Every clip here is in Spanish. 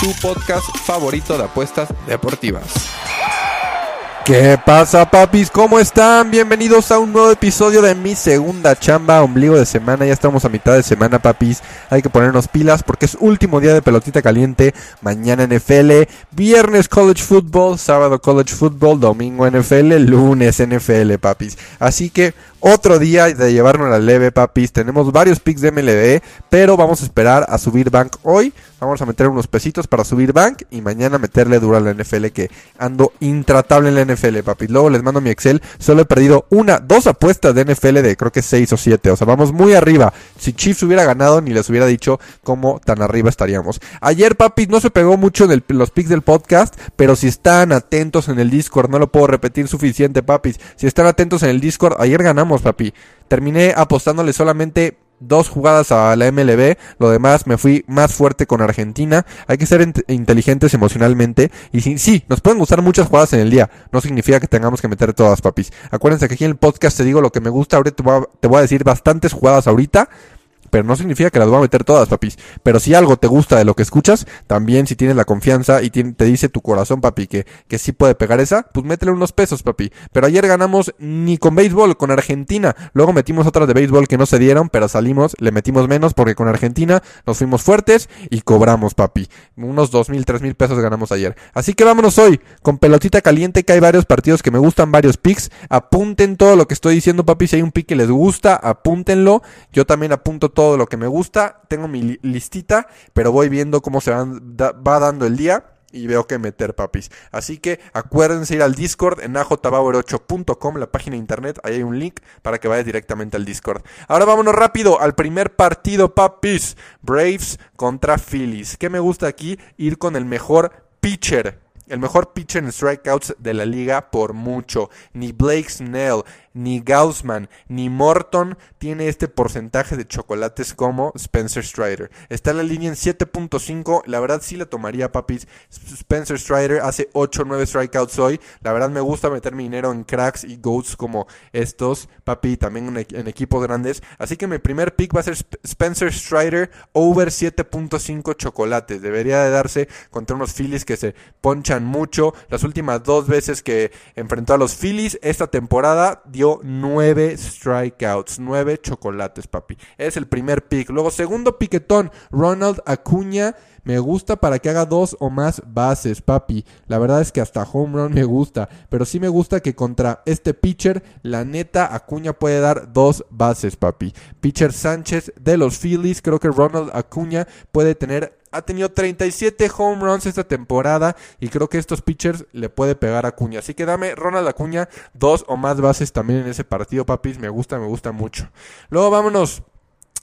tu podcast favorito de apuestas deportivas. ¿Qué pasa, papis? ¿Cómo están? Bienvenidos a un nuevo episodio de mi segunda chamba, ombligo de semana. Ya estamos a mitad de semana, papis. Hay que ponernos pilas porque es último día de pelotita caliente. Mañana NFL, viernes college football, sábado college football, domingo NFL, lunes NFL, papis. Así que otro día de llevarnos la leve, papis. Tenemos varios picks de MLB, pero vamos a esperar a subir bank hoy. Vamos a meter unos pesitos para subir bank y mañana meterle duro a la NFL que ando intratable en la NFL, papis. Luego les mando mi Excel. Solo he perdido una, dos apuestas de NFL de creo que 6 o 7. O sea, vamos muy arriba. Si Chiefs hubiera ganado, ni les hubiera dicho cómo tan arriba estaríamos. Ayer, papis, no se pegó mucho en los picks del podcast, pero si están atentos en el Discord, no lo puedo repetir suficiente, papis. Si están atentos en el Discord, ayer ganamos, papi. Terminé apostándole solamente dos jugadas a la MLB, lo demás me fui más fuerte con Argentina. Hay que ser inteligentes emocionalmente y sí, sí, nos pueden gustar muchas jugadas en el día, no significa que tengamos que meter todas, papis. Acuérdense que aquí en el podcast te digo lo que me gusta, ahorita te voy a, te voy a decir bastantes jugadas ahorita pero no significa que las voy a meter todas, papis. Pero si algo te gusta de lo que escuchas, también si tienes la confianza y te dice tu corazón, papi, que, que sí puede pegar esa, pues métele unos pesos, papi. Pero ayer ganamos ni con béisbol, con Argentina. Luego metimos otras de béisbol que no se dieron, pero salimos, le metimos menos porque con Argentina nos fuimos fuertes y cobramos, papi. Unos dos mil, tres mil pesos ganamos ayer. Así que vámonos hoy con pelotita caliente, que hay varios partidos que me gustan, varios picks. Apunten todo lo que estoy diciendo, papi. Si hay un pick que les gusta, apúntenlo. Yo también apunto todo lo que me gusta. Tengo mi listita, pero voy viendo cómo se va dando el día y veo que meter, papis. Así que acuérdense ir al Discord en ajpower8.com, la página de internet. Ahí hay un link para que vayas directamente al Discord. Ahora vámonos rápido al primer partido, papis. Braves contra Phillies. ¿Qué me gusta aquí? Ir con el mejor pitcher. El mejor pitcher en strikeouts de la liga por mucho. Ni Blake Snell, ni Gaussman, ni Morton tiene este porcentaje de chocolates como Spencer Strider. Está la línea en 7.5. La verdad sí le tomaría, papis. Spencer Strider hace 8 o 9 strikeouts hoy. La verdad me gusta meter mi dinero en cracks y goats como estos, papi, también en, equipos grandes. Así que mi primer pick va a ser Spencer Strider over 7.5 chocolates. Debería de darse contra unos Phillies que se ponchan mucho. Las últimas dos veces que enfrentó a los Phillies esta temporada dio nueve strikeouts, nueve chocolates, papi. Es el primer pick. Luego, segundo piquetón, Ronald Acuña. Me gusta para que haga dos o más bases, papi. La verdad es que hasta home run me gusta. Pero sí me gusta que contra este pitcher, la neta, Acuña puede dar dos bases, papi. Pitcher Sánchez de los Phillies. Creo que Ronald Acuña puede tener ha tenido 37 home runs esta temporada y creo que estos pitchers le puede pegar a Acuña. Así que dame Ronald Acuña dos o más bases también en ese partido, papis. Me gusta, me gusta mucho. Luego vámonos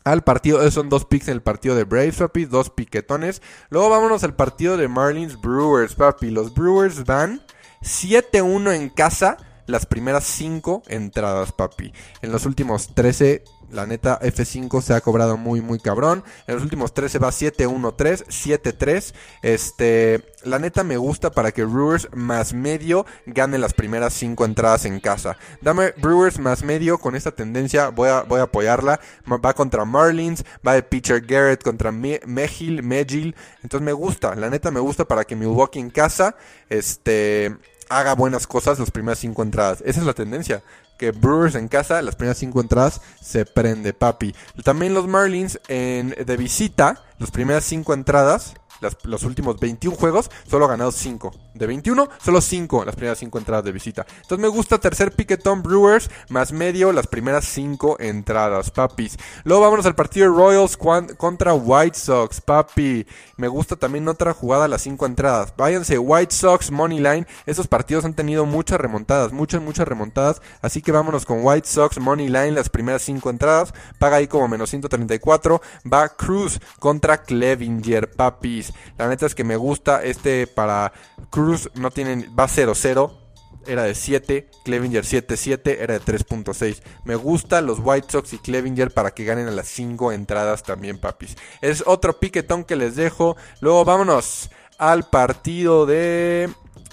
al partido, esos son dos picks en el partido de Braves, papi, dos piquetones. Luego vámonos al partido de Marlins Brewers, papi. Los Brewers van 7-1 en casa las primeras 5 entradas, papi. En los últimos 13 la neta, F5 se ha cobrado muy, muy cabrón. En los últimos 13 va 7-1-3, 7-3. Este, la neta me gusta para que Brewers más medio gane las primeras 5 entradas en casa. Dame Brewers más medio con esta tendencia, voy a, voy a apoyarla. Va contra Marlins, va de pitcher Garrett contra Mejil, Mejil. Entonces me gusta, la neta me gusta para que Milwaukee en casa, este haga buenas cosas las primeras cinco entradas. Esa es la tendencia que Brewers en casa, las primeras cinco entradas, se prende, papi. También los Marlins en, de visita, las primeras cinco entradas, los últimos 21 juegos, solo ha ganado 5. De 21, solo 5 las primeras 5 entradas de visita. Entonces me gusta tercer piquetón Brewers, más medio las primeras 5 entradas, papis. Luego vámonos al partido de Royals contra White Sox, papi. Me gusta también otra jugada las 5 entradas. Váyanse, White Sox, Money Line. Esos partidos han tenido muchas remontadas, muchas, muchas remontadas. Así que vámonos con White Sox, Money Line, las primeras 5 entradas. Paga ahí como menos 134. Va Cruz contra Clevinger, papis. La neta es que me gusta este para Cruz, no tienen, va 0-0 era de 7, Clevinger 7-7 era de 3.6. Me gustan los White Sox y Clevinger para que ganen a las 5 entradas también, papis. Es otro piquetón que les dejo. Luego vámonos al partido de,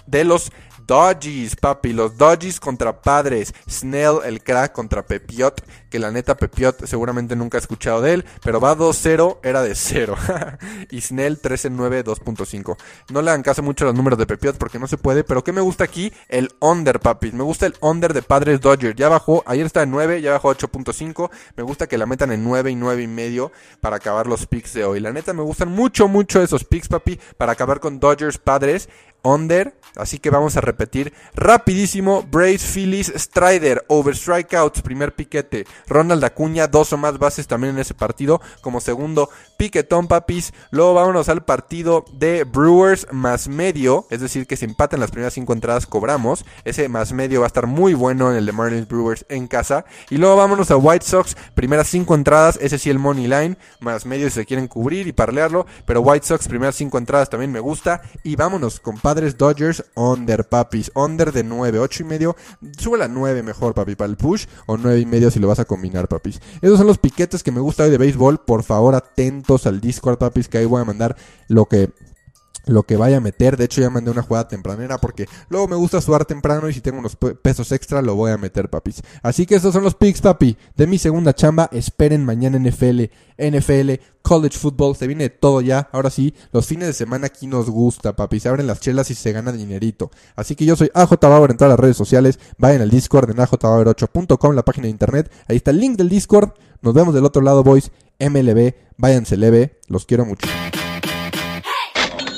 de los Dodgies, papi. Los Dodgies contra Padres. Snell, el crack, contra Pepiot. Que la neta, Pepiot seguramente nunca ha escuchado de él. Pero va 2-0, era de 0. y Snell 13-9, 2.5. No le dan caso mucho a los números de Pepiot porque no se puede. Pero ¿qué me gusta aquí? El under, papi. Me gusta el under de Padres Dodgers. Ya bajó, ayer está en 9, ya bajó 8.5. Me gusta que la metan en 9 y 9 y medio para acabar los picks de hoy. La neta, me gustan mucho, mucho esos picks, papi. Para acabar con Dodgers Padres under. Así que vamos a repetir rapidísimo. Braves, Phillies, Strider, over strikeouts, primer piquete. Ronald Acuña, dos o más bases también en ese partido. Como segundo piquetón, papis. Luego vámonos al partido de Brewers más medio. Es decir, que si empatan las primeras cinco entradas cobramos. Ese más medio va a estar muy bueno en el de Marlins Brewers en casa. Y luego vámonos a White Sox. Primeras cinco entradas. Ese sí el money line. Más medio si se quieren cubrir y parlearlo. Pero White Sox, primeras cinco entradas también me gusta. Y vámonos con Padres Dodgers, under, papis. Under de 9, 8 y medio. Sube la 9 mejor, papi, para el push. O 9 y medio si lo vas a combinar, papis. Esos son los piquetes que me gusta hoy de béisbol. Por favor, atentos al Discord, papis, que ahí voy a mandar lo que lo que vaya a meter. De hecho, ya mandé una jugada tempranera porque luego me gusta sudar temprano y si tengo unos pesos extra lo voy a meter, papis. Así que estos son los picks, papi, de mi segunda chamba. Esperen mañana NFL, NFL, college football. Se viene todo ya. Ahora sí, los fines de semana aquí nos gusta, papi. Se abren las chelas y se gana dinerito. Así que yo soy AJ Bauer en todas las redes sociales. Vayan al Discord en ajbauer8.com, la página de internet. Ahí está el link del Discord. Nos vemos del otro leve boys. MLB, váyanse leve. Los quiero mucho.